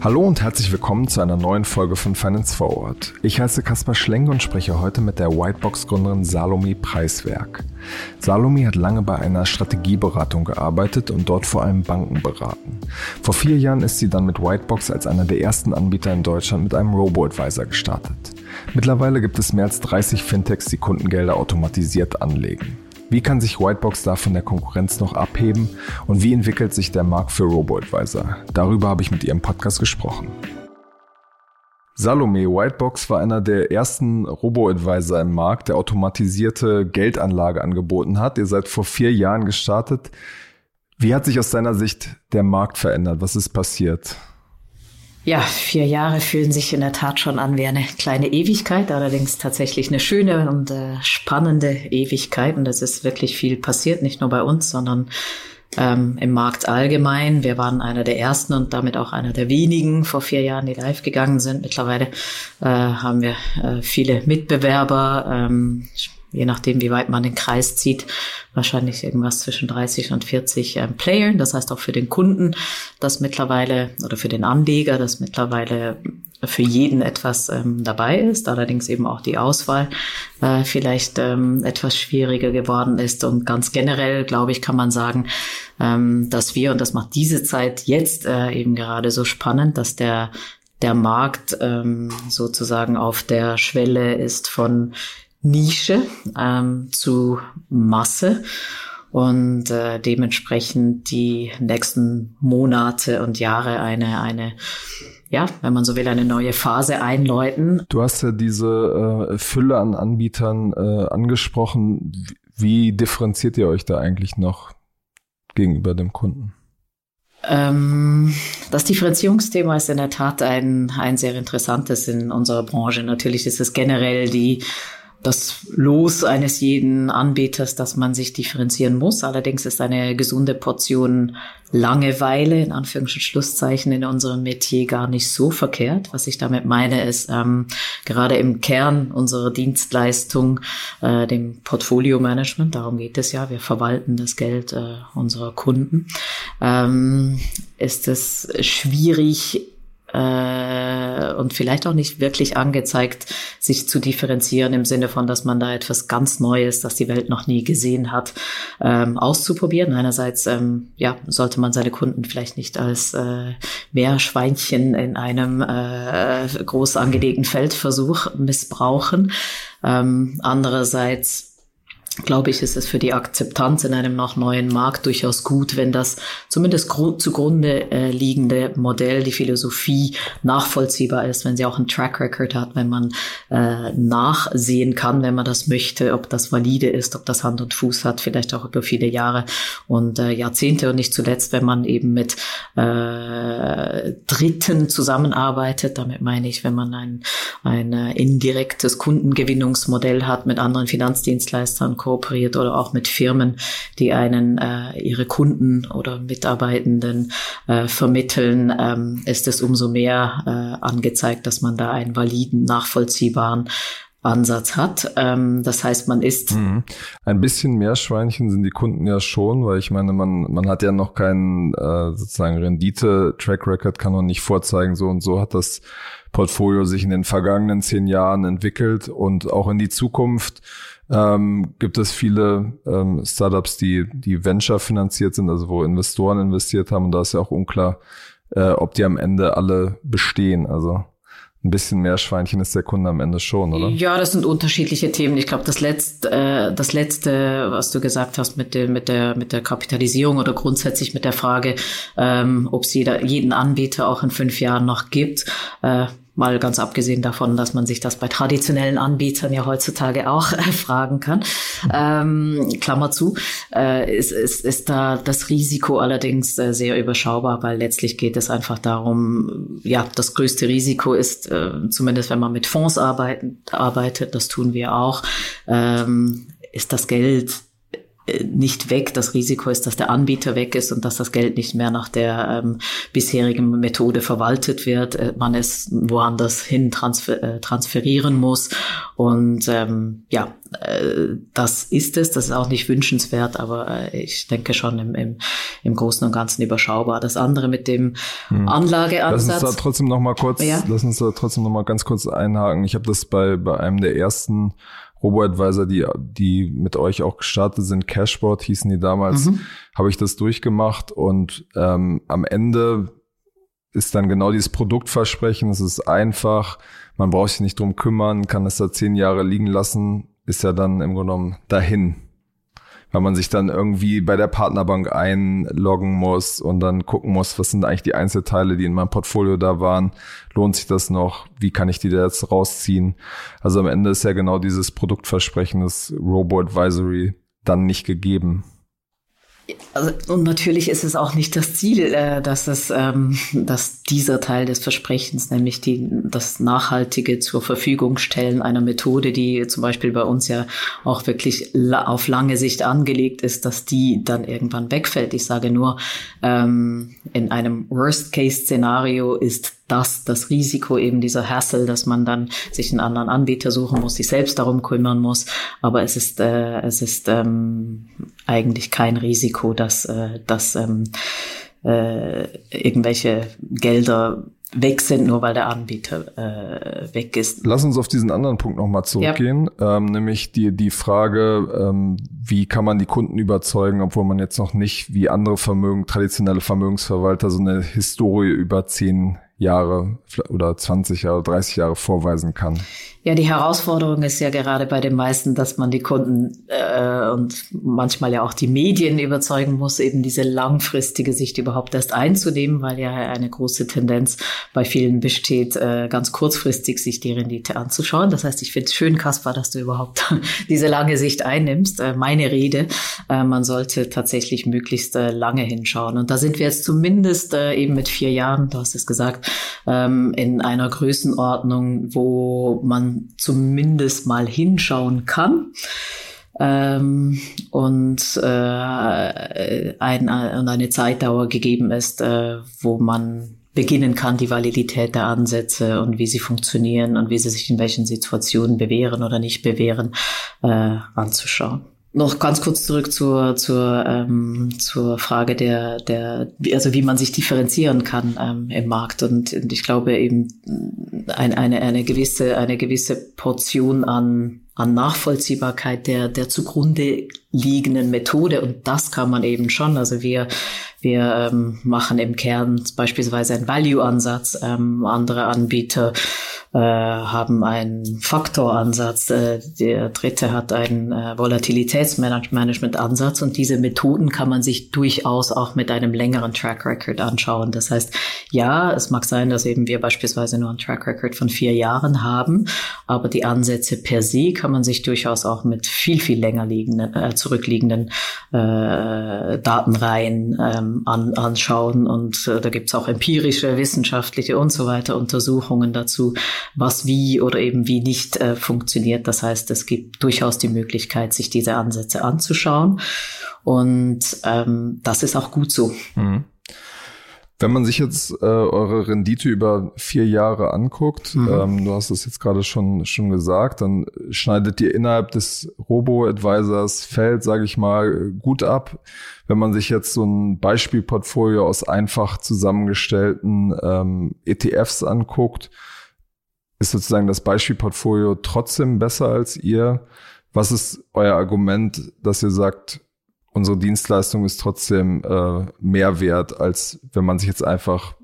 Hallo und herzlich willkommen zu einer neuen Folge von Finance Forward. Ich heiße Kaspar Schlenk und spreche heute mit der Whitebox-Gründerin Salome Preiswerk. Salome hat lange bei einer Strategieberatung gearbeitet und dort vor allem Banken beraten. Vor vier Jahren ist sie dann mit Whitebox als einer der ersten Anbieter in Deutschland mit einem Robo-Advisor gestartet. Mittlerweile gibt es mehr als 30 Fintechs, die Kundengelder automatisiert anlegen. Wie kann sich Whitebox da von der Konkurrenz noch abheben und wie entwickelt sich der Markt für Robo-Advisor? Darüber habe ich mit ihr im Podcast gesprochen. Salome Whitebox war einer der ersten Robo-Advisor im Markt, der automatisierte Geldanlage angeboten hat. Ihr seid vor vier Jahren gestartet. Wie hat sich aus deiner Sicht der Markt verändert? Was ist passiert? Ja, vier Jahre fühlen sich in der Tat schon an wie eine kleine Ewigkeit, allerdings tatsächlich eine schöne und äh, spannende Ewigkeit. Und es ist wirklich viel passiert, nicht nur bei uns, sondern ähm, im Markt allgemein. Wir waren einer der ersten und damit auch einer der wenigen vor vier Jahren, die live gegangen sind. Mittlerweile äh, haben wir äh, viele Mitbewerber. Ähm, je nachdem, wie weit man den Kreis zieht, wahrscheinlich irgendwas zwischen 30 und 40 ähm, Playern. Das heißt auch für den Kunden, dass mittlerweile oder für den Anleger, dass mittlerweile für jeden etwas ähm, dabei ist, allerdings eben auch die Auswahl äh, vielleicht ähm, etwas schwieriger geworden ist. Und ganz generell, glaube ich, kann man sagen, ähm, dass wir, und das macht diese Zeit jetzt äh, eben gerade so spannend, dass der der Markt ähm, sozusagen auf der Schwelle ist von Nische ähm, zu Masse und äh, dementsprechend die nächsten Monate und Jahre eine, eine, ja, wenn man so will, eine neue Phase einläuten. Du hast ja diese äh, Fülle an Anbietern äh, angesprochen. Wie differenziert ihr euch da eigentlich noch gegenüber dem Kunden? Ähm, das Differenzierungsthema ist in der Tat ein, ein sehr interessantes in unserer Branche. Natürlich ist es generell die das Los eines jeden Anbieters, dass man sich differenzieren muss. Allerdings ist eine gesunde Portion Langeweile, in Anführungs- und Schlusszeichen, in unserem Metier gar nicht so verkehrt. Was ich damit meine, ist ähm, gerade im Kern unserer Dienstleistung, äh, dem Portfolio-Management, darum geht es ja, wir verwalten das Geld äh, unserer Kunden, ähm, ist es schwierig, äh, und vielleicht auch nicht wirklich angezeigt, sich zu differenzieren im Sinne von, dass man da etwas ganz Neues, das die Welt noch nie gesehen hat, ähm, auszuprobieren. Einerseits ähm, ja, sollte man seine Kunden vielleicht nicht als äh, Meerschweinchen in einem äh, groß angelegten Feldversuch missbrauchen. Ähm, andererseits glaube ich, ist es für die Akzeptanz in einem noch neuen Markt durchaus gut, wenn das zumindest zugrunde äh, liegende Modell, die Philosophie nachvollziehbar ist, wenn sie auch einen Track Record hat, wenn man äh, nachsehen kann, wenn man das möchte, ob das valide ist, ob das Hand und Fuß hat, vielleicht auch über viele Jahre und äh, Jahrzehnte und nicht zuletzt, wenn man eben mit äh, Dritten zusammenarbeitet. Damit meine ich, wenn man ein, ein äh, indirektes Kundengewinnungsmodell hat mit anderen Finanzdienstleistern, kooperiert oder auch mit Firmen, die einen äh, ihre Kunden oder Mitarbeitenden äh, vermitteln, ähm, ist es umso mehr äh, angezeigt, dass man da einen validen, nachvollziehbaren Ansatz hat. Ähm, das heißt, man ist. Mhm. Ein bisschen Meerschweinchen sind die Kunden ja schon, weil ich meine, man, man hat ja noch keinen äh, sozusagen Rendite-Track-Record, kann noch nicht vorzeigen, so und so hat das Portfolio sich in den vergangenen zehn Jahren entwickelt und auch in die Zukunft ähm, gibt es viele ähm, Startups, die, die Venture finanziert sind, also wo Investoren investiert haben. Und da ist ja auch unklar, äh, ob die am Ende alle bestehen. Also ein bisschen mehr Schweinchen ist der Kunde am Ende schon, oder? Ja, das sind unterschiedliche Themen. Ich glaube, das letzte, äh, das letzte, was du gesagt hast mit der, mit der, mit der Kapitalisierung oder grundsätzlich mit der Frage, ähm, ob es jeder, jeden Anbieter auch in fünf Jahren noch gibt, äh, Mal ganz abgesehen davon, dass man sich das bei traditionellen Anbietern ja heutzutage auch äh, fragen kann. Ähm, Klammer zu, äh, ist, ist, ist da das Risiko allerdings äh, sehr überschaubar, weil letztlich geht es einfach darum, ja, das größte Risiko ist, äh, zumindest wenn man mit Fonds arbeiten, arbeitet, das tun wir auch, ähm, ist das Geld nicht weg. Das Risiko ist, dass der Anbieter weg ist und dass das Geld nicht mehr nach der ähm, bisherigen Methode verwaltet wird. Äh, man es woanders hin transfer äh, transferieren muss. Und ähm, ja, äh, das ist es. Das ist auch nicht wünschenswert, aber äh, ich denke schon im, im, im Großen und Ganzen überschaubar. Das andere mit dem hm. Anlageansatz. Lass uns da trotzdem noch mal kurz, ja? lass uns da trotzdem noch mal ganz kurz einhaken. Ich habe das bei, bei einem der ersten Robo-Advisor, die, die mit euch auch gestartet sind, Cashboard hießen die damals, mhm. habe ich das durchgemacht und ähm, am Ende ist dann genau dieses Produktversprechen, es ist einfach, man braucht sich nicht drum kümmern, kann es da zehn Jahre liegen lassen, ist ja dann im Grunde genommen dahin weil man sich dann irgendwie bei der Partnerbank einloggen muss und dann gucken muss, was sind eigentlich die Einzelteile, die in meinem Portfolio da waren. Lohnt sich das noch? Wie kann ich die da jetzt rausziehen? Also am Ende ist ja genau dieses Produktversprechen des Robo-Advisory dann nicht gegeben. Also, und natürlich ist es auch nicht das Ziel, äh, dass, es, ähm, dass dieser Teil des Versprechens, nämlich die, das nachhaltige zur Verfügung stellen einer Methode, die zum Beispiel bei uns ja auch wirklich auf lange Sicht angelegt ist, dass die dann irgendwann wegfällt. Ich sage nur, ähm, in einem Worst-Case-Szenario ist das das Risiko eben dieser Hassel, dass man dann sich einen anderen Anbieter suchen muss, sich selbst darum kümmern muss. Aber es ist äh, es ist ähm, eigentlich kein Risiko, dass äh, dass ähm, äh, irgendwelche Gelder weg sind, nur weil der Anbieter äh, weg ist. Lass uns auf diesen anderen Punkt nochmal zurückgehen, ja. ähm, nämlich die, die Frage, ähm, wie kann man die Kunden überzeugen, obwohl man jetzt noch nicht wie andere Vermögen, traditionelle Vermögensverwalter so eine Historie über zehn Jahre oder 20 Jahre, 30 Jahre vorweisen kann. Ja, die Herausforderung ist ja gerade bei den meisten, dass man die Kunden äh, und manchmal ja auch die Medien überzeugen muss, eben diese langfristige Sicht überhaupt erst einzunehmen, weil ja eine große Tendenz bei vielen besteht, äh, ganz kurzfristig sich die Rendite anzuschauen. Das heißt, ich finde es schön, Kaspar, dass du überhaupt diese lange Sicht einnimmst. Äh, meine Rede, äh, man sollte tatsächlich möglichst äh, lange hinschauen. Und da sind wir jetzt zumindest äh, eben mit vier Jahren, du hast es gesagt, ähm, in einer Größenordnung, wo man zumindest mal hinschauen kann. Ähm, und, äh, ein, und eine Zeitdauer gegeben ist, äh, wo man beginnen kann, die Validität der Ansätze und wie sie funktionieren und wie sie sich in welchen Situationen bewähren oder nicht bewähren, äh, anzuschauen. Noch ganz kurz zurück zur, zur, ähm, zur Frage der, der, also wie man sich differenzieren kann ähm, im Markt. Und, und ich glaube eben ein, eine, eine gewisse, eine gewisse Portion an, an Nachvollziehbarkeit der, der zugrunde liegenden Methode. Und das kann man eben schon. Also wir, wir ähm, machen im Kern beispielsweise einen Value-Ansatz. Ähm, andere Anbieter äh, haben einen Faktoransatz, äh, der dritte hat einen äh, Volatilitätsmanagement-Ansatz und diese Methoden kann man sich durchaus auch mit einem längeren Track Record anschauen. Das heißt, ja, es mag sein, dass eben wir beispielsweise nur einen Track Record von vier Jahren haben, aber die Ansätze per se kann man sich durchaus auch mit viel, viel länger liegenden, äh, zurückliegenden äh, Datenreihen ähm, an, anschauen. Und äh, da gibt's auch empirische, wissenschaftliche und so weiter Untersuchungen dazu, was wie oder eben wie nicht äh, funktioniert. Das heißt, es gibt durchaus die Möglichkeit, sich diese Ansätze anzuschauen. Und ähm, das ist auch gut so. Mhm. Wenn man sich jetzt äh, eure Rendite über vier Jahre anguckt, mhm. ähm, du hast es jetzt gerade schon schon gesagt, dann schneidet ihr innerhalb des Robo-Advisors Feld, sage ich mal, gut ab. Wenn man sich jetzt so ein Beispielportfolio aus einfach zusammengestellten ähm, ETFs anguckt, ist sozusagen das Beispielportfolio trotzdem besser als ihr? Was ist euer Argument, dass ihr sagt, unsere Dienstleistung ist trotzdem äh, mehr wert, als wenn man sich jetzt einfach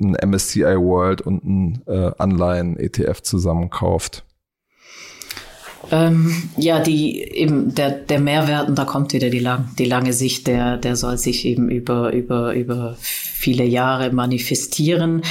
ein MSCI World und ein äh, Anleihen-ETF zusammenkauft? Ähm, ja, die eben der der Mehrwert und da kommt wieder die lang die lange Sicht, der der soll sich eben über über über viele Jahre manifestieren.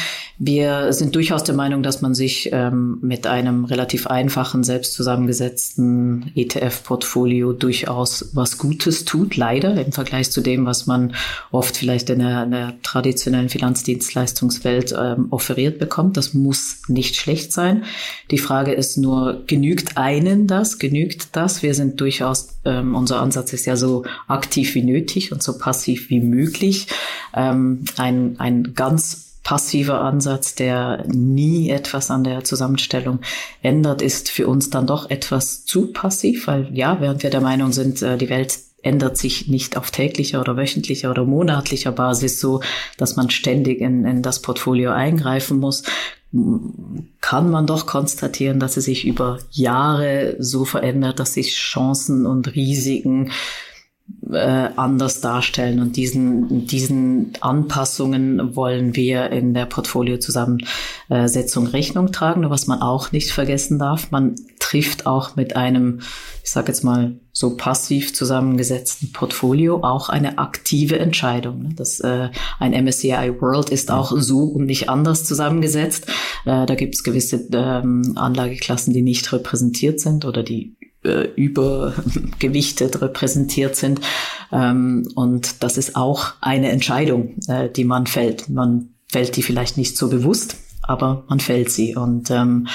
Wir sind durchaus der Meinung, dass man sich ähm, mit einem relativ einfachen, selbst zusammengesetzten ETF-Portfolio durchaus was Gutes tut, leider im Vergleich zu dem, was man oft vielleicht in der, in der traditionellen Finanzdienstleistungswelt ähm, offeriert bekommt. Das muss nicht schlecht sein. Die Frage ist nur, genügt einen denn das? Genügt das? Wir sind durchaus, ähm, unser Ansatz ist ja so aktiv wie nötig und so passiv wie möglich. Ähm, ein, ein ganz passiver Ansatz, der nie etwas an der Zusammenstellung ändert, ist für uns dann doch etwas zu passiv, weil ja, während wir der Meinung sind, äh, die Welt ändert sich nicht auf täglicher oder wöchentlicher oder monatlicher Basis so, dass man ständig in, in das Portfolio eingreifen muss, kann man doch konstatieren, dass es sich über Jahre so verändert, dass sich Chancen und Risiken äh, anders darstellen. Und diesen, diesen Anpassungen wollen wir in der Portfoliozusammensetzung Rechnung tragen. Nur was man auch nicht vergessen darf, man trifft auch mit einem, ich sage jetzt mal, so passiv zusammengesetzten Portfolio auch eine aktive Entscheidung. Das, äh, ein MSCI World ist auch so und nicht anders zusammengesetzt. Äh, da gibt es gewisse ähm, Anlageklassen, die nicht repräsentiert sind oder die äh, übergewichtet repräsentiert sind. Ähm, und das ist auch eine Entscheidung, äh, die man fällt. Man fällt die vielleicht nicht so bewusst, aber man fällt sie. Und ähm,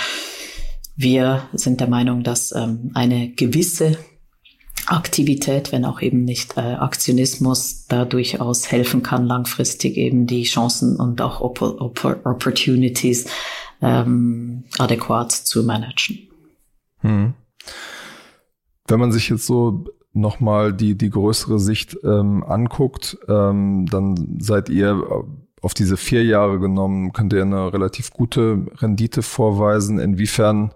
wir sind der Meinung, dass ähm, eine gewisse Aktivität, wenn auch eben nicht äh, Aktionismus, da durchaus helfen kann, langfristig eben die Chancen und auch Opp Opp Opportunities ähm, adäquat zu managen. Hm. Wenn man sich jetzt so nochmal die, die größere Sicht ähm, anguckt, ähm, dann seid ihr auf diese vier Jahre genommen, könnt ihr eine relativ gute Rendite vorweisen. Inwiefern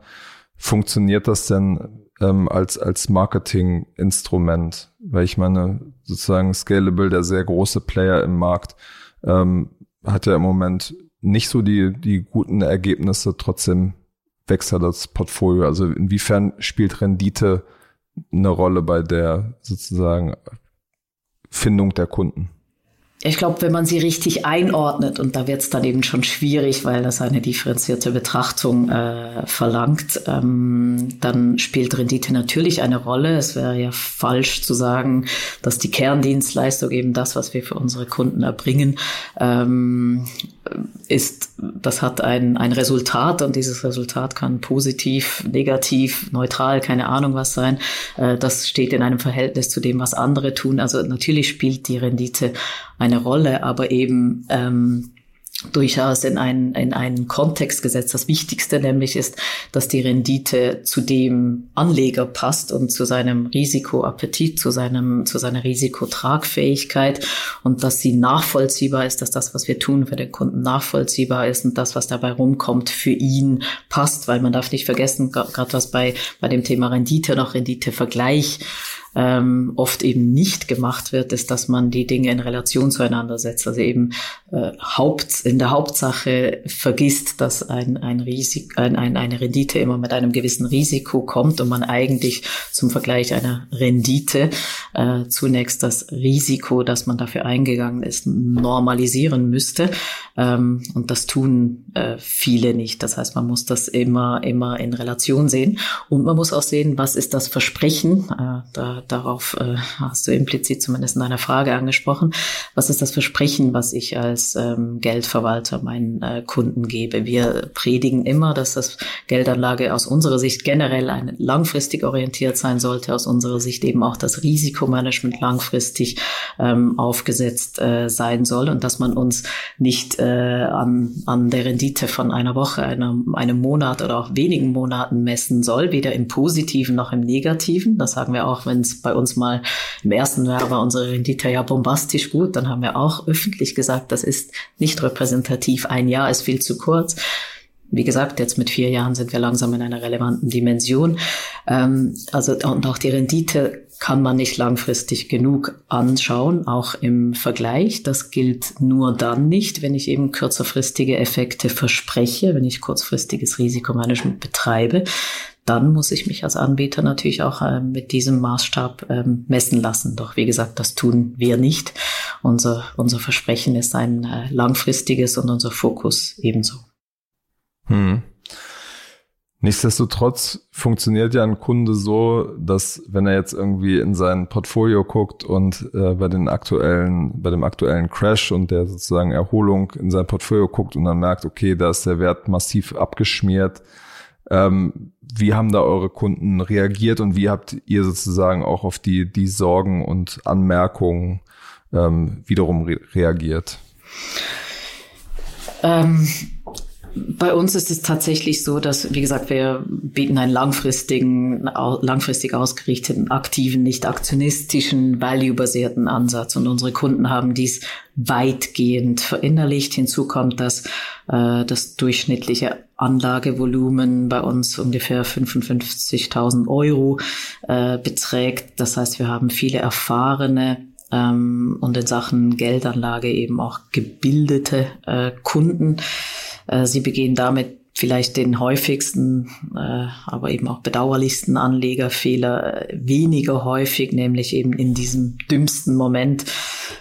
funktioniert das denn ähm, als, als Marketinginstrument? Weil ich meine, sozusagen Scalable, der sehr große Player im Markt, ähm, hat ja im Moment nicht so die, die guten Ergebnisse, trotzdem wächst ja das Portfolio. Also inwiefern spielt Rendite eine Rolle bei der sozusagen Findung der Kunden? Ich glaube, wenn man sie richtig einordnet, und da wird es dann eben schon schwierig, weil das eine differenzierte Betrachtung äh, verlangt, ähm, dann spielt Rendite natürlich eine Rolle. Es wäre ja falsch zu sagen, dass die Kerndienstleistung eben das, was wir für unsere Kunden erbringen, ähm, ist, das hat ein, ein Resultat und dieses Resultat kann positiv, negativ, neutral, keine Ahnung was sein. Äh, das steht in einem Verhältnis zu dem, was andere tun. Also natürlich spielt die Rendite eine Rolle, aber eben ähm, durchaus in einen, in einen Kontext gesetzt. Das Wichtigste nämlich ist, dass die Rendite zu dem Anleger passt und zu seinem Risikoappetit, zu seinem, zu seiner Risikotragfähigkeit und dass sie nachvollziehbar ist, dass das, was wir tun, für den Kunden nachvollziehbar ist und das, was dabei rumkommt, für ihn passt, weil man darf nicht vergessen, gerade was bei, bei dem Thema Rendite noch Renditevergleich ähm, oft eben nicht gemacht wird, ist, dass man die Dinge in Relation zueinander setzt. Also eben äh, Haupt, in der Hauptsache vergisst, dass ein, ein Risik, ein, ein, eine Rendite immer mit einem gewissen Risiko kommt und man eigentlich zum Vergleich einer Rendite äh, zunächst das Risiko, das man dafür eingegangen ist, normalisieren müsste. Ähm, und das tun äh, viele nicht. Das heißt, man muss das immer, immer in Relation sehen. Und man muss auch sehen, was ist das Versprechen. Äh, da, darauf äh, hast du implizit zumindest in deiner Frage angesprochen. Was ist das Versprechen, was ich als ähm, Geldverwalter meinen äh, Kunden gebe? Wir predigen immer, dass das Geldanlage aus unserer Sicht generell eine langfristig orientiert sein sollte, aus unserer Sicht eben auch das Risikomanagement langfristig ähm, aufgesetzt äh, sein soll und dass man uns nicht äh, an, an der Rendite von einer Woche, einem, einem Monat oder auch wenigen Monaten messen soll, weder im Positiven noch im Negativen. Das sagen wir auch, wenn es bei uns mal im ersten Jahr war unsere Rendite ja bombastisch gut, dann haben wir auch öffentlich gesagt, das ist nicht repräsentativ. Ein Jahr ist viel zu kurz. Wie gesagt, jetzt mit vier Jahren sind wir langsam in einer relevanten Dimension. Ähm, also und auch die Rendite kann man nicht langfristig genug anschauen, auch im Vergleich. Das gilt nur dann nicht, wenn ich eben kürzerfristige Effekte verspreche, wenn ich kurzfristiges Risikomanagement betreibe. Dann muss ich mich als Anbieter natürlich auch äh, mit diesem Maßstab ähm, messen lassen. Doch wie gesagt, das tun wir nicht. Unser, unser Versprechen ist ein äh, langfristiges und unser Fokus ebenso. Hm. Nichtsdestotrotz funktioniert ja ein Kunde so, dass wenn er jetzt irgendwie in sein Portfolio guckt und äh, bei den aktuellen, bei dem aktuellen Crash und der sozusagen Erholung in sein Portfolio guckt und dann merkt, okay, da ist der Wert massiv abgeschmiert, Ähm, wie haben da eure Kunden reagiert und wie habt ihr sozusagen auch auf die, die Sorgen und Anmerkungen ähm, wiederum re reagiert? Ähm, bei uns ist es tatsächlich so, dass, wie gesagt, wir bieten einen langfristigen, langfristig ausgerichteten, aktiven, nicht aktionistischen, value-basierten Ansatz. Und unsere Kunden haben dies weitgehend verinnerlicht. Hinzu kommt, dass äh, das durchschnittliche Anlagevolumen bei uns ungefähr 55.000 Euro äh, beträgt. Das heißt, wir haben viele erfahrene ähm, und in Sachen Geldanlage eben auch gebildete äh, Kunden. Äh, sie begehen damit vielleicht den häufigsten, äh, aber eben auch bedauerlichsten Anlegerfehler äh, weniger häufig, nämlich eben in diesem dümmsten Moment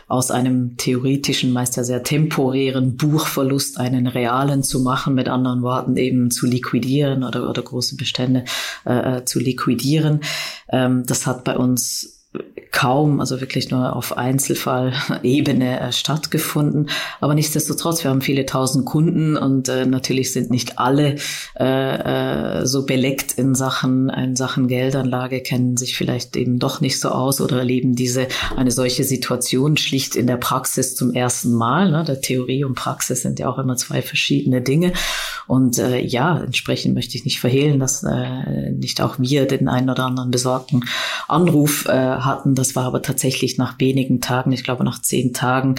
aus einem theoretischen, meist ja sehr temporären Buchverlust einen realen zu machen, mit anderen Worten eben zu liquidieren oder, oder große Bestände äh, zu liquidieren. Ähm, das hat bei uns kaum, also wirklich nur auf Einzelfallebene äh, stattgefunden. Aber nichtsdestotrotz, wir haben viele tausend Kunden und äh, natürlich sind nicht alle äh, äh, so beleckt in Sachen, in Sachen Geldanlage, kennen sich vielleicht eben doch nicht so aus oder erleben diese, eine solche Situation schlicht in der Praxis zum ersten Mal. Ne? Der Theorie und Praxis sind ja auch immer zwei verschiedene Dinge. Und äh, ja, entsprechend möchte ich nicht verhehlen, dass äh, nicht auch wir den einen oder anderen besorgten Anruf äh, hatten. Das war aber tatsächlich nach wenigen Tagen, ich glaube nach zehn Tagen,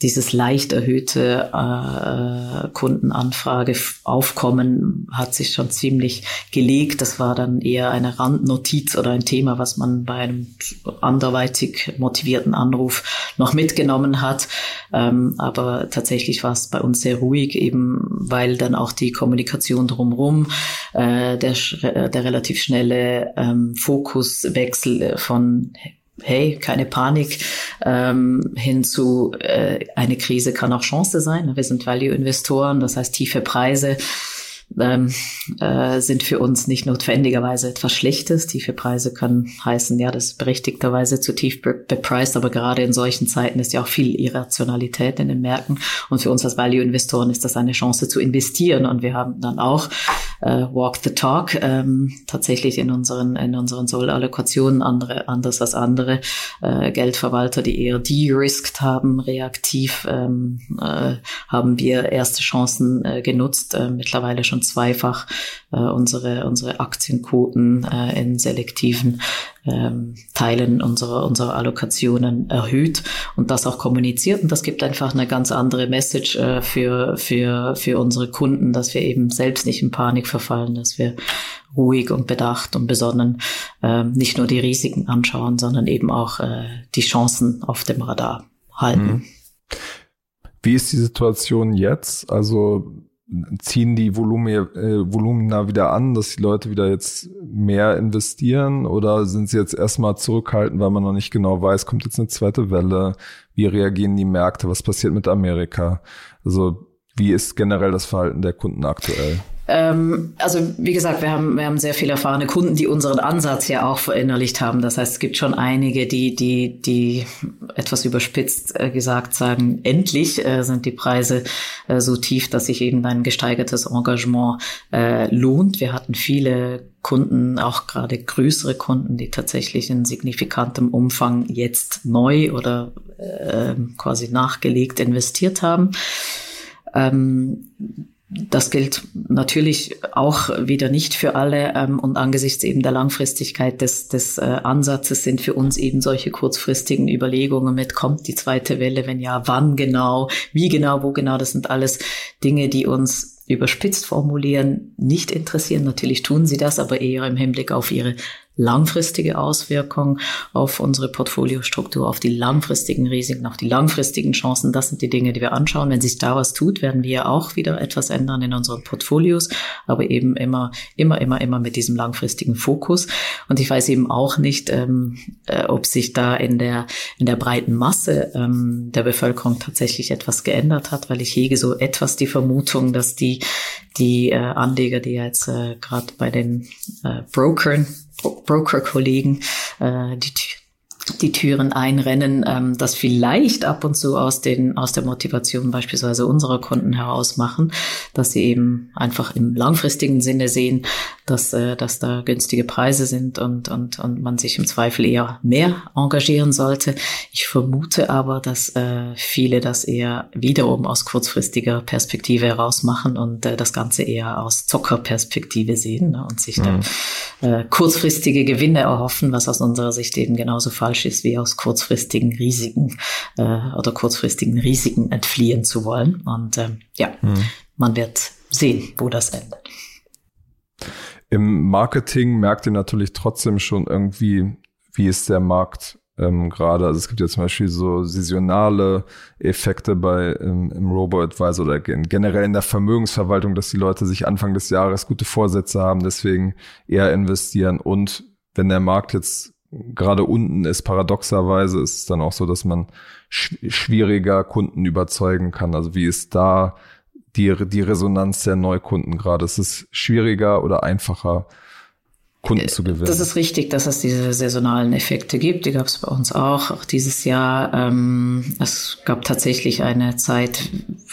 dieses leicht erhöhte äh, Kundenanfrageaufkommen hat sich schon ziemlich gelegt. Das war dann eher eine Randnotiz oder ein Thema, was man bei einem anderweitig motivierten Anruf noch mitgenommen hat. Ähm, aber tatsächlich war es bei uns sehr ruhig, eben weil dann auch die Kommunikation drumherum, äh, der, der relativ schnelle ähm, Fokuswechsel von hey, keine Panik, ähm, hin zu äh, eine Krise kann auch Chance sein. Wir sind Value-Investoren, das heißt tiefe Preise ähm, äh, sind für uns nicht notwendigerweise etwas Schlechtes. Tiefe Preise können heißen, ja, das ist berechtigterweise zu tief bepreist, aber gerade in solchen Zeiten ist ja auch viel Irrationalität in den Märkten. Und für uns als Value-Investoren ist das eine Chance zu investieren. Und wir haben dann auch äh, Walk the Talk ähm, tatsächlich in unseren in unseren Soll-Allokationen. Andere anders als andere äh, Geldverwalter, die eher de-risked haben, reaktiv ähm, äh, haben wir erste Chancen äh, genutzt, äh, mittlerweile schon zweifach äh, unsere unsere Aktienquoten äh, in selektiven ähm, Teilen unserer, unserer Allokationen erhöht und das auch kommuniziert. Und das gibt einfach eine ganz andere Message äh, für, für, für unsere Kunden, dass wir eben selbst nicht in Panik verfallen, dass wir ruhig und bedacht und besonnen äh, nicht nur die Risiken anschauen, sondern eben auch äh, die Chancen auf dem Radar halten. Mhm. Wie ist die Situation jetzt? Also ziehen die Volumina, äh, Volumina wieder an, dass die Leute wieder jetzt mehr investieren oder sind sie jetzt erstmal zurückhaltend, weil man noch nicht genau weiß, kommt jetzt eine zweite Welle, wie reagieren die Märkte, was passiert mit Amerika? Also wie ist generell das Verhalten der Kunden aktuell? Ähm, also wie gesagt, wir haben, wir haben sehr viele erfahrene Kunden, die unseren Ansatz ja auch verinnerlicht haben. Das heißt, es gibt schon einige, die, die, die etwas überspitzt äh, gesagt sagen, endlich äh, sind die Preise äh, so tief, dass sich eben ein gesteigertes Engagement äh, lohnt. Wir hatten viele Kunden, auch gerade größere Kunden, die tatsächlich in signifikantem Umfang jetzt neu oder äh, quasi nachgelegt investiert haben. Ähm, das gilt natürlich auch wieder nicht für alle ähm, und angesichts eben der Langfristigkeit des, des äh, Ansatzes sind für uns eben solche kurzfristigen Überlegungen mit, kommt die zweite Welle, wenn ja, wann genau, wie genau, wo genau, das sind alles Dinge, die uns überspitzt formulieren nicht interessieren. Natürlich tun sie das, aber eher im Hinblick auf ihre langfristige Auswirkung auf unsere Portfoliostruktur, auf die langfristigen Risiken, auf die langfristigen Chancen. Das sind die Dinge, die wir anschauen. Wenn sich da was tut, werden wir auch wieder etwas ändern in unseren Portfolios, aber eben immer, immer, immer, immer mit diesem langfristigen Fokus. Und ich weiß eben auch nicht, ähm, äh, ob sich da in der, in der breiten Masse ähm, der Bevölkerung tatsächlich etwas geändert hat, weil ich hege so etwas die Vermutung, dass die, die äh, Anleger, die jetzt äh, gerade bei den äh, Brokern Broker-Kollegen, äh, die die Türen einrennen, ähm, das vielleicht ab und zu aus den aus der Motivation beispielsweise unserer Kunden heraus machen, dass sie eben einfach im langfristigen Sinne sehen, dass äh, dass da günstige Preise sind und und und man sich im Zweifel eher mehr engagieren sollte. Ich vermute aber, dass äh, viele das eher wiederum aus kurzfristiger Perspektive heraus machen und äh, das Ganze eher aus Zockerperspektive sehen ne, und sich mhm. da äh, kurzfristige Gewinne erhoffen, was aus unserer Sicht eben genauso falsch ist, wie aus kurzfristigen Risiken äh, oder kurzfristigen Risiken entfliehen zu wollen. Und äh, ja, mhm. man wird sehen, wo das endet. Im Marketing merkt ihr natürlich trotzdem schon irgendwie, wie ist der Markt ähm, gerade. Also es gibt ja zum Beispiel so saisonale Effekte bei ähm, im Robo-Advisor oder generell in der Vermögensverwaltung, dass die Leute sich Anfang des Jahres gute Vorsätze haben, deswegen eher investieren. Und wenn der Markt jetzt gerade unten ist, paradoxerweise ist es dann auch so, dass man sch schwieriger Kunden überzeugen kann. Also wie ist da die, die Resonanz der Neukunden gerade? Ist es schwieriger oder einfacher, Kunden äh, zu gewinnen. Das ist richtig, dass es diese saisonalen Effekte gibt. Die gab es bei uns auch, auch dieses Jahr. Ähm, es gab tatsächlich eine Zeit,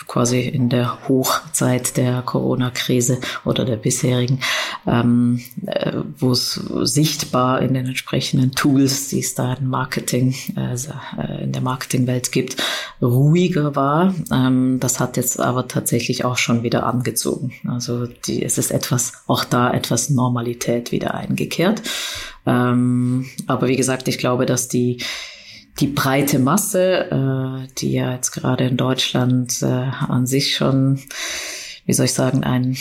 quasi in der Hochzeit der Corona-Krise oder der bisherigen, ähm, äh, wo es sichtbar in den entsprechenden Tools, die es da in Marketing, äh, in der Marketingwelt gibt, ruhiger war. Ähm, das hat jetzt aber tatsächlich auch schon wieder angezogen. Also die, es ist etwas, auch da etwas Normalität wieder eingekehrt. Ähm, aber wie gesagt, ich glaube, dass die die breite Masse, äh, die ja jetzt gerade in Deutschland äh, an sich schon, wie soll ich sagen, ein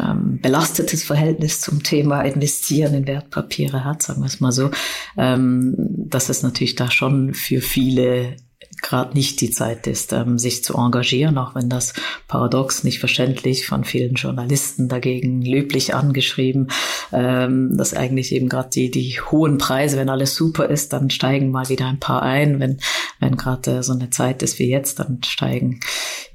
ähm, belastetes Verhältnis zum Thema Investieren in Wertpapiere hat, sagen wir es mal so, ähm, dass es natürlich da schon für viele gerade nicht die Zeit ist, ähm, sich zu engagieren, auch wenn das paradox nicht verständlich von vielen Journalisten dagegen löblich angeschrieben, ähm, dass eigentlich eben gerade die, die hohen Preise, wenn alles super ist, dann steigen mal wieder ein paar ein. Wenn, wenn gerade äh, so eine Zeit ist wie jetzt, dann steigen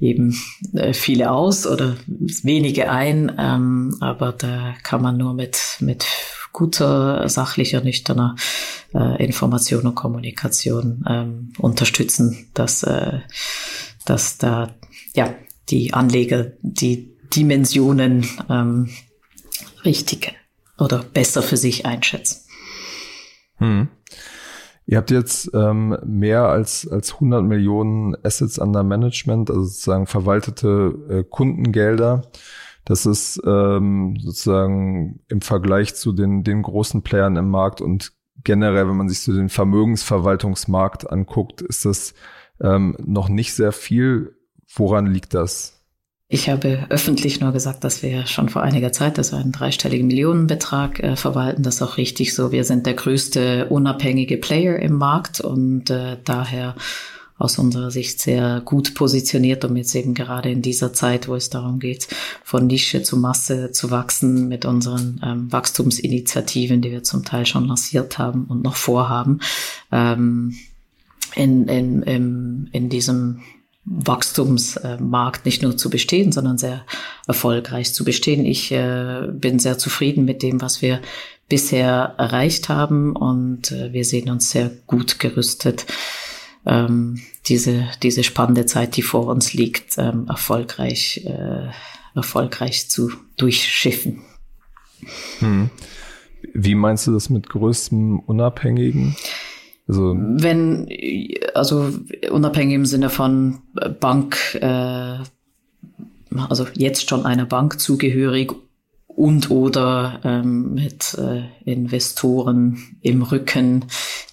eben äh, viele aus oder wenige ein. Ähm, aber da kann man nur mit, mit guter, sachlicher, nüchterner äh, Information und Kommunikation ähm, unterstützen, dass, äh, dass da ja die Anleger die Dimensionen ähm, richtig oder besser für sich einschätzen. Hm. Ihr habt jetzt ähm, mehr als, als 100 Millionen Assets under Management, also sozusagen verwaltete äh, Kundengelder. Das ist ähm, sozusagen im Vergleich zu den, den großen Playern im Markt und generell, wenn man sich so den Vermögensverwaltungsmarkt anguckt, ist das ähm, noch nicht sehr viel. Woran liegt das? Ich habe öffentlich nur gesagt, dass wir schon vor einiger Zeit, das war ein dreistelligen Millionenbetrag, äh, verwalten. Das ist auch richtig so. Wir sind der größte unabhängige Player im Markt und äh, daher aus unserer Sicht sehr gut positioniert, um jetzt eben gerade in dieser Zeit, wo es darum geht, von Nische zu Masse zu wachsen mit unseren ähm, Wachstumsinitiativen, die wir zum Teil schon lanciert haben und noch vorhaben, ähm, in, in, in, in diesem Wachstumsmarkt nicht nur zu bestehen, sondern sehr erfolgreich zu bestehen. Ich äh, bin sehr zufrieden mit dem, was wir bisher erreicht haben und äh, wir sehen uns sehr gut gerüstet ähm, diese, diese spannende Zeit, die vor uns liegt, ähm, erfolgreich, äh, erfolgreich zu durchschiffen. Hm. Wie meinst du das mit größtem Unabhängigen? Also wenn, also unabhängig im Sinne von Bank, äh, also jetzt schon einer Bank zugehörig und oder ähm, mit äh, Investoren im Rücken,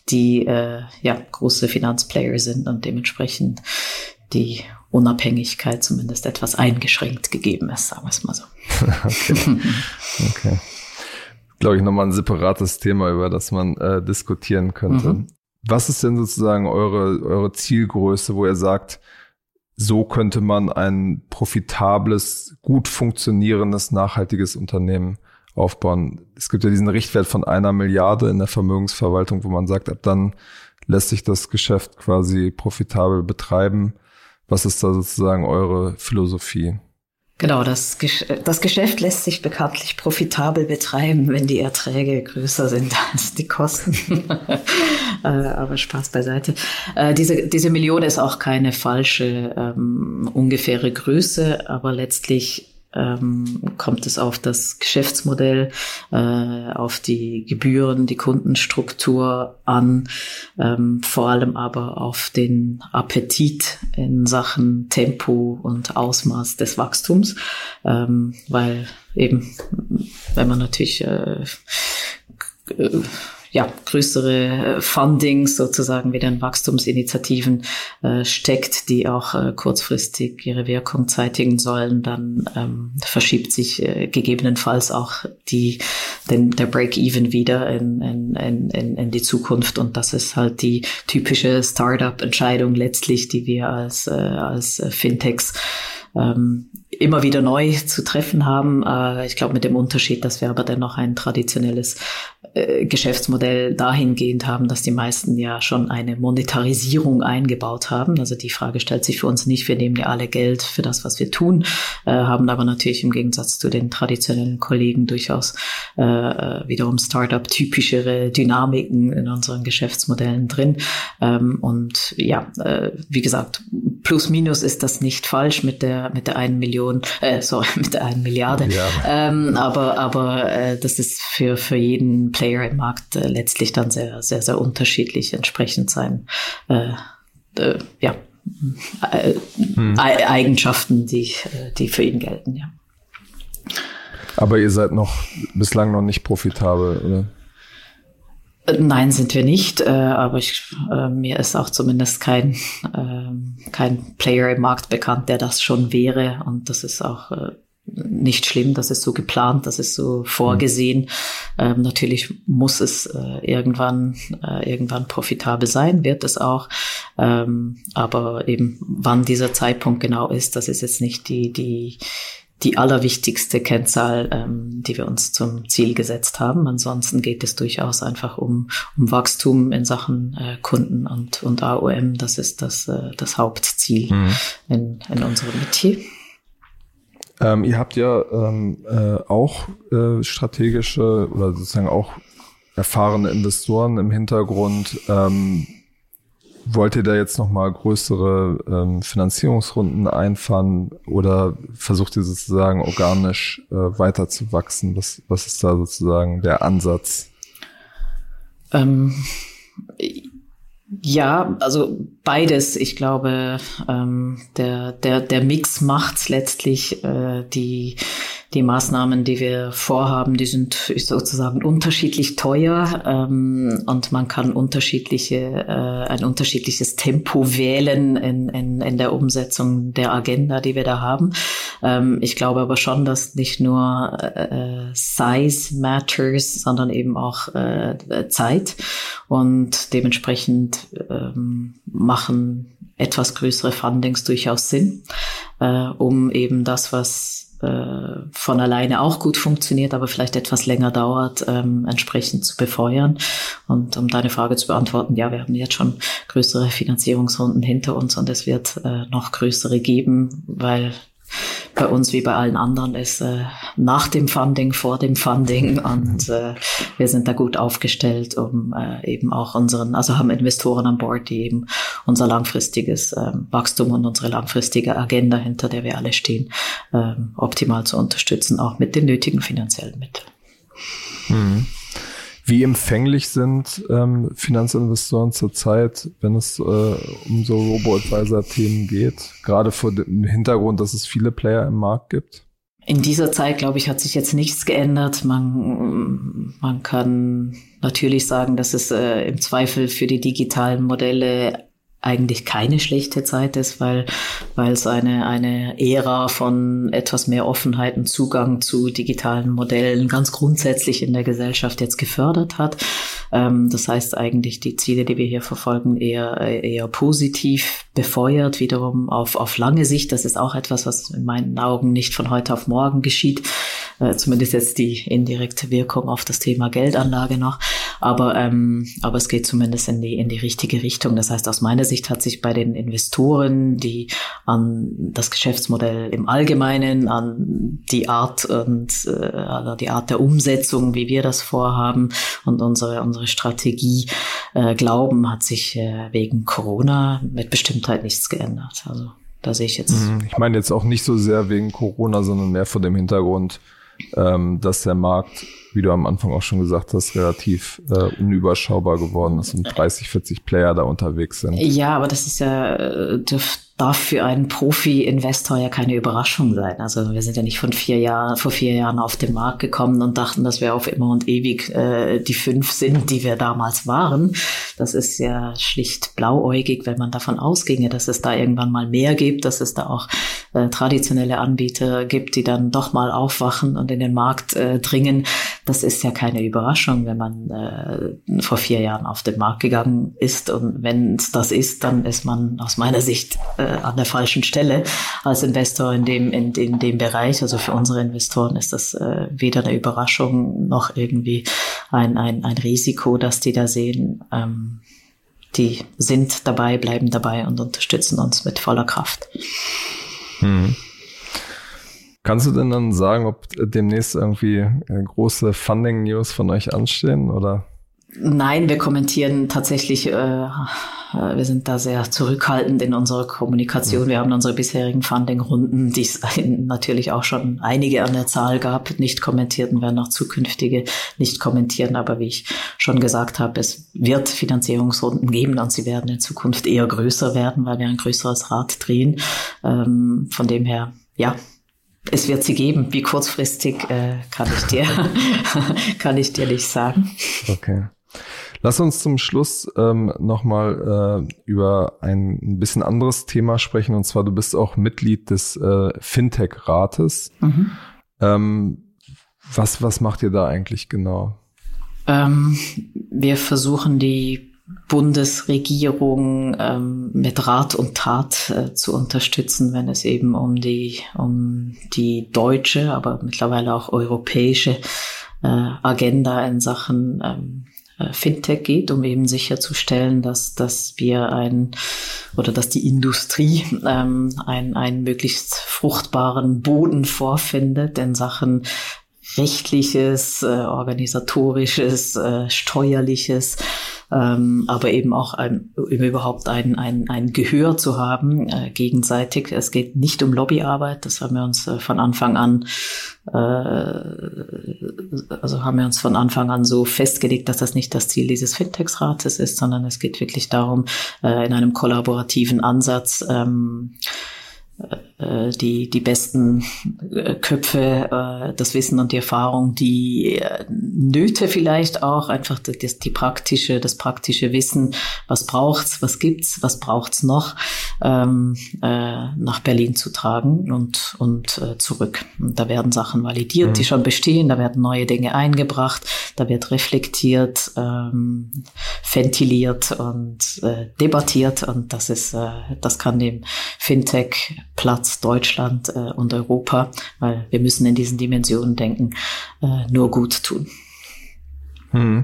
die äh, ja große Finanzplayer sind und dementsprechend die Unabhängigkeit zumindest etwas eingeschränkt gegeben ist, sagen wir es mal so. okay. okay. Glaube ich, nochmal ein separates Thema, über das man äh, diskutieren könnte. Mhm. Was ist denn sozusagen eure, eure Zielgröße, wo ihr sagt, so könnte man ein profitables, gut funktionierendes, nachhaltiges Unternehmen aufbauen. Es gibt ja diesen Richtwert von einer Milliarde in der Vermögensverwaltung, wo man sagt, ab dann lässt sich das Geschäft quasi profitabel betreiben. Was ist da sozusagen eure Philosophie? Genau, das, das Geschäft lässt sich bekanntlich profitabel betreiben, wenn die Erträge größer sind als die Kosten. Äh, aber Spaß beiseite. Äh, diese, diese Million ist auch keine falsche ähm, ungefähre Größe, aber letztlich ähm, kommt es auf das Geschäftsmodell, äh, auf die Gebühren, die Kundenstruktur an, ähm, vor allem aber auf den Appetit in Sachen Tempo und Ausmaß des Wachstums, ähm, weil eben, wenn man natürlich äh, ja, größere äh, Fundings sozusagen wieder in Wachstumsinitiativen äh, steckt, die auch äh, kurzfristig ihre Wirkung zeitigen sollen, dann ähm, verschiebt sich äh, gegebenenfalls auch die, den, der Break-Even wieder in, in, in, in die Zukunft. Und das ist halt die typische Startup-Entscheidung letztlich, die wir als, äh, als äh, Fintechs ähm, immer wieder neu zu treffen haben. Äh, ich glaube mit dem Unterschied, dass wir aber dennoch ein traditionelles äh, Geschäftsmodell dahingehend haben, dass die meisten ja schon eine Monetarisierung eingebaut haben. Also die Frage stellt sich für uns nicht, wir nehmen ja alle Geld für das, was wir tun, äh, haben aber natürlich im Gegensatz zu den traditionellen Kollegen durchaus wiederum Startup-typischere Dynamiken in unseren Geschäftsmodellen drin. Ähm, und ja, wie gesagt, plus minus ist das nicht falsch mit der mit der einen Million, äh, sorry, mit der einen Milliarde. Ja. Ähm, aber aber äh, das ist für für jeden Player im Markt äh, letztlich dann sehr sehr sehr unterschiedlich entsprechend sein. Äh, äh, ja. Äh, hm. Eigenschaften, die, äh, die für ihn gelten, ja. Aber ihr seid noch bislang noch nicht profitabel, oder? Nein, sind wir nicht, äh, aber ich, äh, mir ist auch zumindest kein, äh, kein Player im Markt bekannt, der das schon wäre. Und das ist auch äh, nicht schlimm, das ist so geplant, das ist so vorgesehen. Ähm, natürlich muss es äh, irgendwann, äh, irgendwann profitabel sein, wird es auch. Ähm, aber eben, wann dieser Zeitpunkt genau ist, das ist jetzt nicht die, die, die allerwichtigste Kennzahl, ähm, die wir uns zum Ziel gesetzt haben. Ansonsten geht es durchaus einfach um, um Wachstum in Sachen äh, Kunden und, und AOM. Das ist das, äh, das Hauptziel mhm. in, in unserem Metier. Ähm, ihr habt ja ähm, äh, auch äh, strategische oder sozusagen auch erfahrene Investoren im Hintergrund. Ähm, Wollt ihr da jetzt nochmal größere ähm, Finanzierungsrunden einfahren oder versucht ihr sozusagen organisch äh, weiter zu wachsen? Was, was ist da sozusagen der Ansatz? Ähm, ja, also beides. Ich glaube, ähm, der, der, der Mix macht's letztlich. Äh, die die Maßnahmen, die wir vorhaben, die sind sozusagen unterschiedlich teuer ähm, und man kann unterschiedliche, äh, ein unterschiedliches Tempo wählen in, in, in der Umsetzung der Agenda, die wir da haben. Ähm, ich glaube aber schon, dass nicht nur äh, Size matters, sondern eben auch äh, Zeit und dementsprechend ähm, machen etwas größere Fundings durchaus Sinn, äh, um eben das, was äh, von alleine auch gut funktioniert, aber vielleicht etwas länger dauert, ähm, entsprechend zu befeuern. Und um deine Frage zu beantworten, ja, wir haben jetzt schon größere Finanzierungsrunden hinter uns und es wird äh, noch größere geben, weil bei uns wie bei allen anderen ist äh, nach dem Funding, vor dem Funding und äh, wir sind da gut aufgestellt, um äh, eben auch unseren, also haben Investoren an Bord, die eben unser langfristiges äh, Wachstum und unsere langfristige Agenda, hinter der wir alle stehen, äh, optimal zu unterstützen, auch mit den nötigen finanziellen Mitteln. Mhm. Wie empfänglich sind ähm, Finanzinvestoren zurzeit, wenn es äh, um so Robo-Advisor-Themen geht? Gerade vor dem Hintergrund, dass es viele Player im Markt gibt? In dieser Zeit, glaube ich, hat sich jetzt nichts geändert. Man, man kann natürlich sagen, dass es äh, im Zweifel für die digitalen Modelle eigentlich keine schlechte Zeit ist, weil, weil es eine, eine Ära von etwas mehr Offenheit und Zugang zu digitalen Modellen ganz grundsätzlich in der Gesellschaft jetzt gefördert hat. Ähm, das heißt eigentlich die Ziele, die wir hier verfolgen, eher, eher positiv befeuert, wiederum auf, auf lange Sicht. Das ist auch etwas, was in meinen Augen nicht von heute auf morgen geschieht. Äh, zumindest jetzt die indirekte Wirkung auf das Thema Geldanlage noch. Aber, ähm, aber es geht zumindest in die, in die richtige Richtung. Das heißt, aus meiner Sicht hat sich bei den Investoren, die an das Geschäftsmodell im Allgemeinen, an die Art und äh, also die Art der Umsetzung, wie wir das vorhaben und unsere, unsere Strategie äh, glauben, hat sich äh, wegen Corona mit Bestimmtheit nichts geändert. Also da sehe ich jetzt. Mhm. Ich meine jetzt auch nicht so sehr wegen Corona, sondern mehr vor dem Hintergrund, ähm, dass der Markt, wie du am Anfang auch schon gesagt hast, relativ äh, unüberschaubar geworden ist und 30, 40 Player da unterwegs sind. Ja, aber das ist ja, äh, darf für einen Profi-Investor ja keine Überraschung sein. Also wir sind ja nicht von vier Jahren, vor vier Jahren auf den Markt gekommen und dachten, dass wir auf immer und ewig äh, die fünf sind, die wir damals waren. Das ist ja schlicht blauäugig, wenn man davon ausginge, dass es da irgendwann mal mehr gibt, dass es da auch äh, traditionelle Anbieter gibt, die dann doch mal aufwachen und in den Markt äh, dringen. Das ist ja keine Überraschung, wenn man äh, vor vier Jahren auf den Markt gegangen ist. Und wenn es das ist, dann ist man aus meiner Sicht äh, an der falschen Stelle als Investor in dem, in, in dem Bereich. Also für unsere Investoren ist das äh, weder eine Überraschung noch irgendwie ein, ein, ein Risiko, dass die da sehen. Ähm, die sind dabei, bleiben dabei und unterstützen uns mit voller Kraft. Hm. Kannst du denn dann sagen, ob demnächst irgendwie äh, große Funding-News von euch anstehen oder? Nein, wir kommentieren tatsächlich, äh, äh, wir sind da sehr zurückhaltend in unserer Kommunikation. Wir haben unsere bisherigen Funding-Runden, die es natürlich auch schon einige an der Zahl gab, nicht kommentiert und werden auch zukünftige nicht kommentieren. Aber wie ich schon gesagt habe, es wird Finanzierungsrunden geben und sie werden in Zukunft eher größer werden, weil wir ein größeres Rad drehen. Ähm, von dem her, ja, es wird sie geben. Wie kurzfristig äh, kann ich dir kann ich dir nicht sagen. Okay. Lass uns zum Schluss ähm, nochmal äh, über ein, ein bisschen anderes Thema sprechen. Und zwar, du bist auch Mitglied des äh, Fintech-Rates. Mhm. Ähm, was, was macht ihr da eigentlich genau? Ähm, wir versuchen die Bundesregierung ähm, mit Rat und Tat äh, zu unterstützen, wenn es eben um die, um die deutsche, aber mittlerweile auch europäische äh, Agenda in Sachen ähm, äh, Fintech geht, um eben sicherzustellen, dass, dass wir ein oder dass die Industrie ähm, einen, einen möglichst fruchtbaren Boden vorfindet in Sachen rechtliches, äh, organisatorisches, äh, steuerliches, ähm, aber eben auch ein, überhaupt ein, ein, ein Gehör zu haben äh, gegenseitig. Es geht nicht um Lobbyarbeit, das haben wir uns äh, von Anfang an, äh, also haben wir uns von Anfang an so festgelegt, dass das nicht das Ziel dieses Fintechs-Rates ist, sondern es geht wirklich darum, äh, in einem kollaborativen Ansatz ähm, äh, die, die besten äh, Köpfe, äh, das Wissen und die Erfahrung, die Nöte vielleicht auch, einfach das, die praktische, das praktische Wissen, was braucht's, was gibt's, was braucht's noch, ähm, äh, nach Berlin zu tragen und, und äh, zurück. Und da werden Sachen validiert, mhm. die schon bestehen, da werden neue Dinge eingebracht, da wird reflektiert, ähm, ventiliert und äh, debattiert und das ist, äh, das kann dem Fintech Platz Deutschland äh, und Europa, weil wir müssen in diesen Dimensionen denken, äh, nur gut tun. Hm.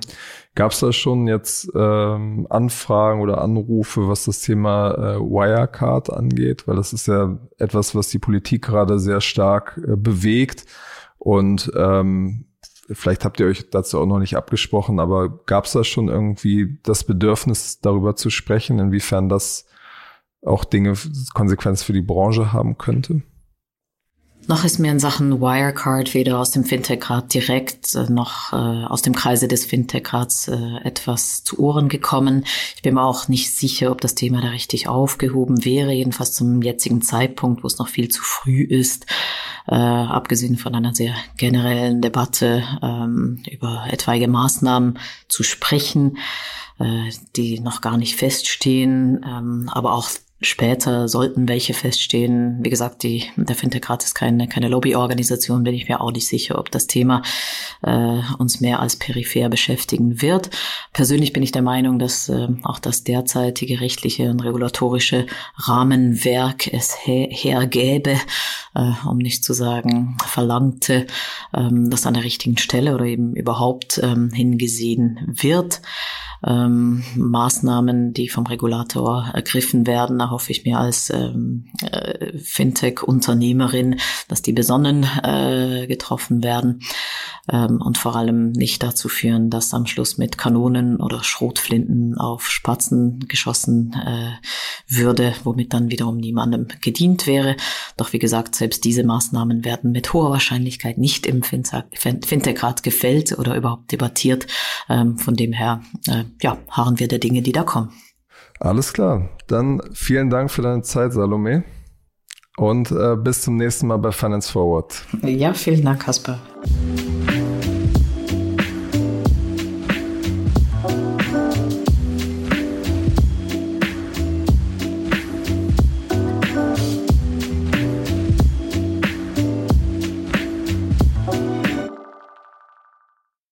Gab es da schon jetzt ähm, Anfragen oder Anrufe, was das Thema äh, Wirecard angeht? Weil das ist ja etwas, was die Politik gerade sehr stark äh, bewegt. Und ähm, vielleicht habt ihr euch dazu auch noch nicht abgesprochen, aber gab es da schon irgendwie das Bedürfnis, darüber zu sprechen, inwiefern das auch Dinge, Konsequenz für die Branche haben könnte? Noch ist mir in Sachen Wirecard weder aus dem Fintech-Rat direkt äh, noch äh, aus dem Kreise des Fintech-Rats äh, etwas zu Ohren gekommen. Ich bin mir auch nicht sicher, ob das Thema da richtig aufgehoben wäre, jedenfalls zum jetzigen Zeitpunkt, wo es noch viel zu früh ist, äh, abgesehen von einer sehr generellen Debatte ähm, über etwaige Maßnahmen zu sprechen, äh, die noch gar nicht feststehen, ähm, aber auch Später sollten welche feststehen. Wie gesagt, die, der Fintech-Rat ist keine, keine Lobbyorganisation, bin ich mir auch nicht sicher, ob das Thema äh, uns mehr als peripher beschäftigen wird. Persönlich bin ich der Meinung, dass äh, auch das derzeitige rechtliche und regulatorische Rahmenwerk es her hergäbe, äh, um nicht zu sagen verlangte, ähm, dass an der richtigen Stelle oder eben überhaupt ähm, hingesehen wird ähm, Maßnahmen, die vom Regulator ergriffen werden. Da hoffe ich mir als ähm, äh, Fintech-Unternehmerin, dass die besonnen äh, getroffen werden ähm, und vor allem nicht dazu führen, dass am Schluss mit Kanonen oder Schrotflinten auf Spatzen geschossen äh, würde, womit dann wiederum niemandem gedient wäre. Doch wie gesagt, selbst diese Maßnahmen werden mit hoher Wahrscheinlichkeit nicht im Fintech-Rat gefällt oder überhaupt debattiert. Ähm, von dem her, äh, ja, harren wir der Dinge, die da kommen. Alles klar. Dann vielen Dank für deine Zeit, Salome. Und äh, bis zum nächsten Mal bei Finance Forward. Ja, vielen Dank, Kasper.